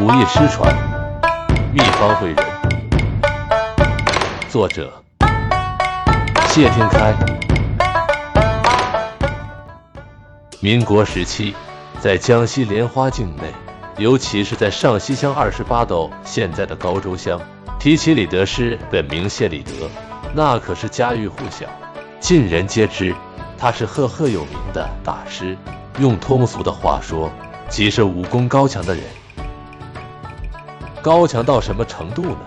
武艺失传，秘方会人。作者：谢天开。民国时期，在江西莲花境内，尤其是在上西乡二十八斗（现在的高州乡），提起李德师，本名谢礼德，那可是家喻户晓，尽人皆知。他是赫赫有名的大师，用通俗的话说，即是武功高强的人。高强到什么程度呢？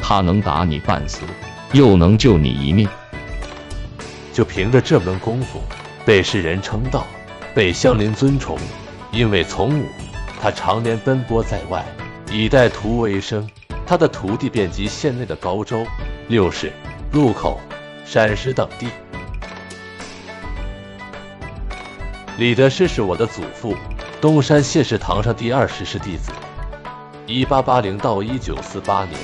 他能打你半死，又能救你一命。就凭着这门功夫，被世人称道，被乡邻尊崇。因为从武，他常年奔波在外，以带徒为生。他的徒弟遍及县内的高州、六市、路口、陕石等地。李德师是我的祖父，东山谢氏堂上第二十世弟子。一八八零到一九四八年，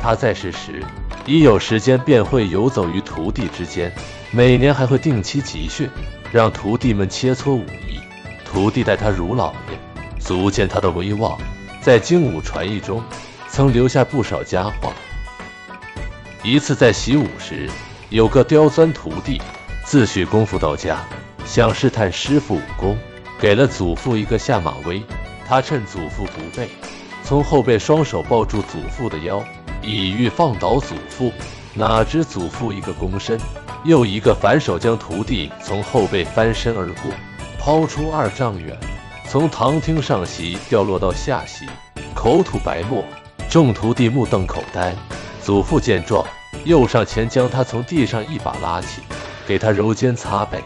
他在世时，一有时间便会游走于徒弟之间，每年还会定期集训，让徒弟们切磋武艺。徒弟待他如老爷，足见他的威望。在精武传艺中，曾留下不少佳话。一次在习武时，有个刁钻徒弟自诩功夫到家。想试探师傅武功，给了祖父一个下马威。他趁祖父不备，从后背双手抱住祖父的腰，以欲放倒祖父。哪知祖父一个躬身，又一个反手将徒弟从后背翻身而过，抛出二丈远，从堂厅上席掉落到下席，口吐白沫。众徒弟目瞪口呆。祖父见状，又上前将他从地上一把拉起，给他揉肩擦背。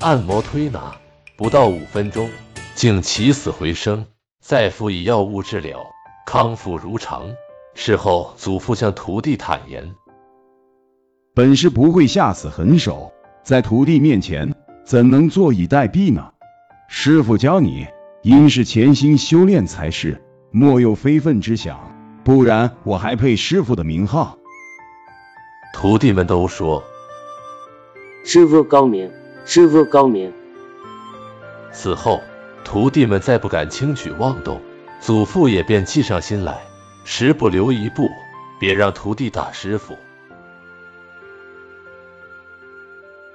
按摩推拿，不到五分钟，竟起死回生。再辅以药物治疗，康复如常。事后，祖父向徒弟坦言：“本是不会下死狠手，在徒弟面前，怎能坐以待毙呢？师傅教你，应是潜心修炼才是，莫有非分之想，不然我还配师傅的名号。”徒弟们都说：“师傅高明。”师傅高明。此后，徒弟们再不敢轻举妄动，祖父也便记上心来，十不留一步，别让徒弟打师傅。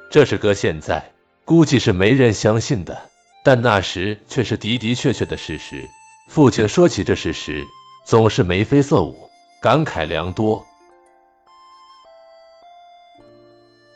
这是搁现在，估计是没人相信的，但那时却是的的确确的事实。父亲说起这事时，总是眉飞色舞，感慨良多。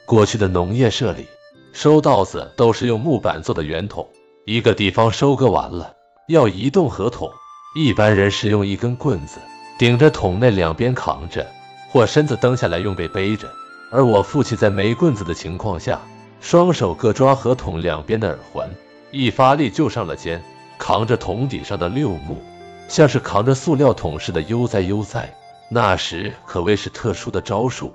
过去的农业社里。收稻子都是用木板做的圆筒，一个地方收割完了，要移动合桶，一般人是用一根棍子顶着桶内两边扛着，或身子蹬下来用背背着。而我父亲在没棍子的情况下，双手各抓合桶两边的耳环，一发力就上了肩，扛着桶底上的六木，像是扛着塑料桶似的悠哉悠哉。那时可谓是特殊的招数。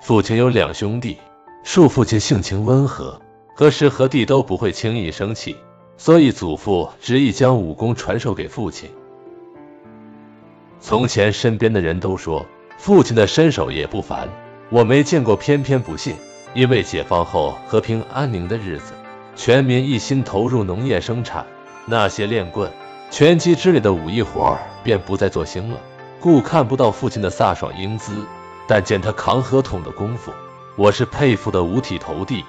父亲有两兄弟，恕父亲性情温和，何时何地都不会轻易生气，所以祖父执意将武功传授给父亲。从前身边的人都说父亲的身手也不凡，我没见过，偏偏不信。因为解放后和平安宁的日子，全民一心投入农业生产，那些练棍、拳击之类的武艺活儿便不再做兴了，故看不到父亲的飒爽英姿。但见他扛合桶的功夫，我是佩服的五体投地。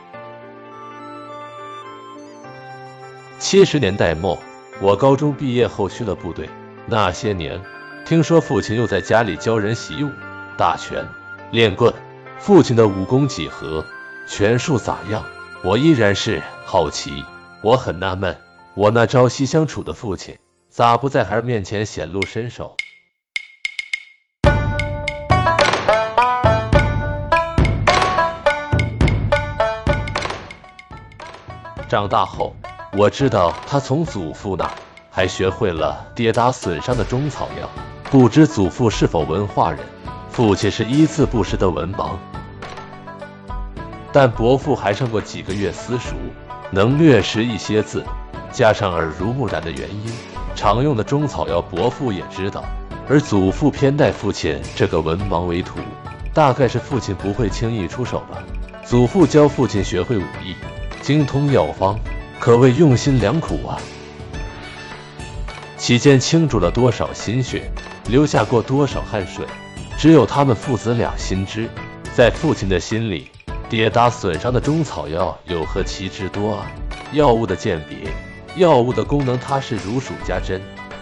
七十年代末，我高中毕业后去了部队。那些年，听说父亲又在家里教人习武、打拳、练棍。父亲的武功几何，拳术咋样？我依然是好奇。我很纳闷，我那朝夕相处的父亲，咋不在孩儿面前显露身手？长大后，我知道他从祖父那还学会了跌打损伤的中草药。不知祖父是否文化人，父亲是一字不识的文盲。但伯父还上过几个月私塾，能略识一些字，加上耳濡目染的原因，常用的中草药伯父也知道。而祖父偏待父亲这个文盲为徒，大概是父亲不会轻易出手吧。祖父教父亲学会武艺。精通药方，可谓用心良苦啊！期间倾注了多少心血，流下过多少汗水，只有他们父子俩心知。在父亲的心里，跌打损伤的中草药有何其之多啊？药物的鉴别，药物的功能，它是如数家珍。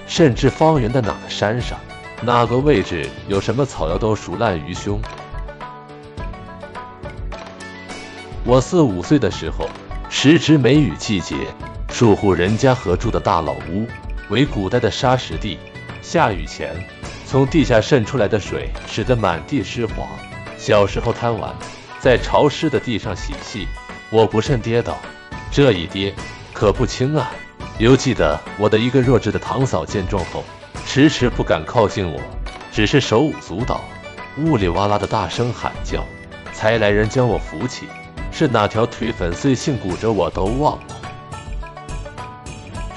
甚至方圆的哪个山上，哪个位置有什么草药都熟烂于胸。我四五岁的时候，时值梅雨季节，数户人家合住的大老屋为古代的沙石地，下雨前从地下渗出来的水使得满地湿滑。小时候贪玩，在潮湿的地上嬉戏，我不慎跌倒，这一跌可不轻啊！犹记得我的一个弱智的堂嫂见状后，迟迟不敢靠近我，只是手舞足蹈，呜里哇啦的大声喊叫，才来人将我扶起。是哪条腿粉碎性骨折我都忘了，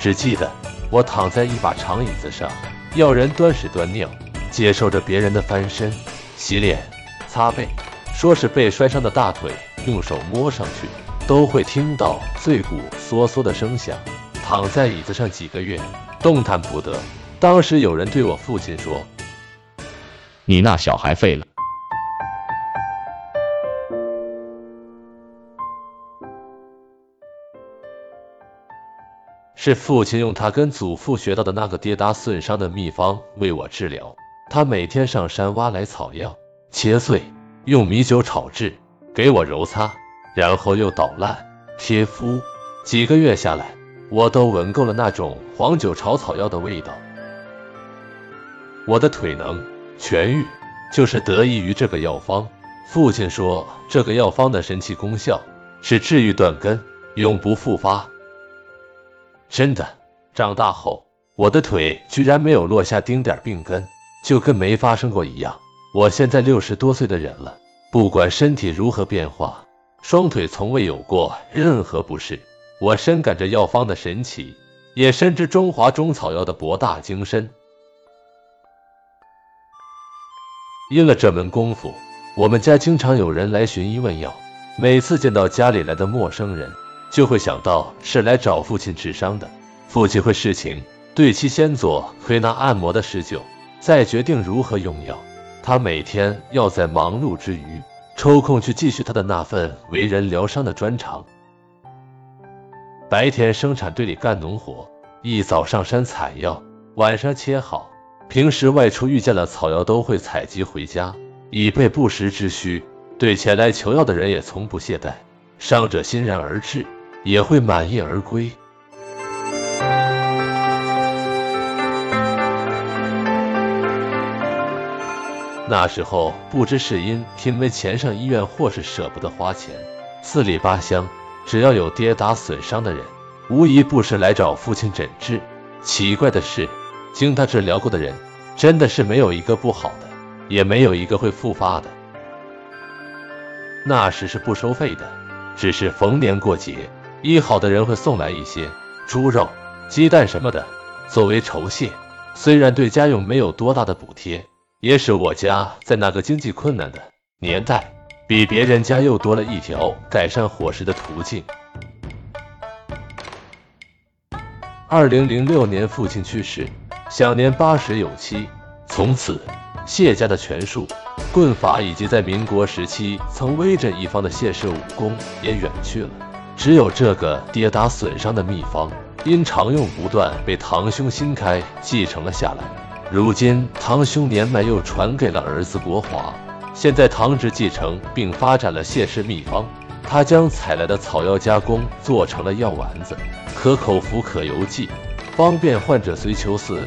只记得我躺在一把长椅子上，要人端屎端尿，接受着别人的翻身、洗脸、擦背，说是被摔伤的大腿，用手摸上去都会听到碎骨嗦嗦的声响。躺在椅子上几个月，动弹不得。当时有人对我父亲说：“你那小孩废了。”是父亲用他跟祖父学到的那个跌打损伤的秘方为我治疗。他每天上山挖来草药，切碎，用米酒炒制，给我揉擦，然后又捣烂贴敷。几个月下来。我都闻够了那种黄酒炒草药的味道。我的腿能痊愈，就是得益于这个药方。父亲说，这个药方的神奇功效是治愈断根，永不复发。真的，长大后我的腿居然没有落下丁点病根，就跟没发生过一样。我现在六十多岁的人了，不管身体如何变化，双腿从未有过任何不适。我深感这药方的神奇，也深知中华中草药的博大精深。因了这门功夫，我们家经常有人来寻医问药。每次见到家里来的陌生人，就会想到是来找父亲治伤的。父亲会视情对其先做推拿按摩的施灸，再决定如何用药。他每天要在忙碌之余，抽空去继续他的那份为人疗伤的专长。白天生产队里干农活，一早上山采药，晚上切好。平时外出遇见了草药，都会采集回家，以备不时之需。对前来求药的人也从不懈怠，伤者欣然而至，也会满意而归。那时候不知是因拼没钱上医院，或是舍不得花钱，四里八乡。只要有跌打损伤的人，无一不是来找父亲诊治。奇怪的是，经他治疗过的人，真的是没有一个不好的，也没有一个会复发的。那时是不收费的，只是逢年过节，医好的人会送来一些猪肉、鸡蛋什么的作为酬谢。虽然对家用没有多大的补贴，也使我家在那个经济困难的年代。比别人家又多了一条改善伙食的途径。二零零六年，父亲去世，享年八十有七。从此，谢家的拳术、棍法以及在民国时期曾威震一方的谢氏武功也远去了。只有这个跌打损伤的秘方，因常用不断，被堂兄新开继承了下来。如今，堂兄年迈，又传给了儿子国华。现在堂侄继承并发展了谢氏秘方，他将采来的草药加工做成了药丸子，可口服可邮寄，方便患者随求似。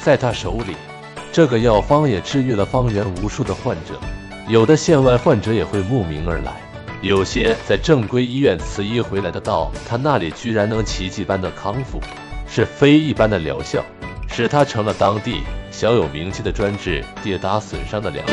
在他手里，这个药方也治愈了方圆无数的患者，有的县外患者也会慕名而来，有些在正规医院辞医回来的，到他那里居然能奇迹般的康复，是非一般的疗效，使他成了当地。小有名气的专治跌打损伤的良医。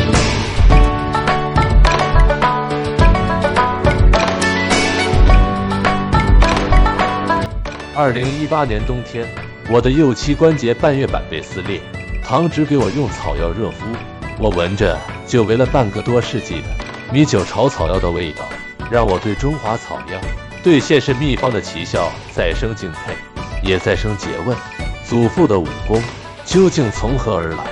二零一八年冬天，我的右膝关节半月板被撕裂，唐植给我用草药热敷，我闻着久违了半个多世纪的米酒炒草药的味道，让我对中华草药对谢氏秘方的奇效再生敬佩，也再生诘问：祖父的武功究竟从何而来？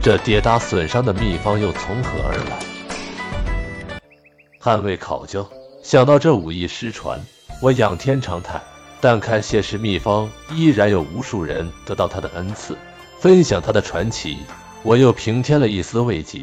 这跌打损伤的秘方又从何而来？汉魏考究，想到这武艺失传，我仰天长叹。但看谢氏秘方，依然有无数人得到他的恩赐，分享他的传奇，我又平添了一丝慰藉。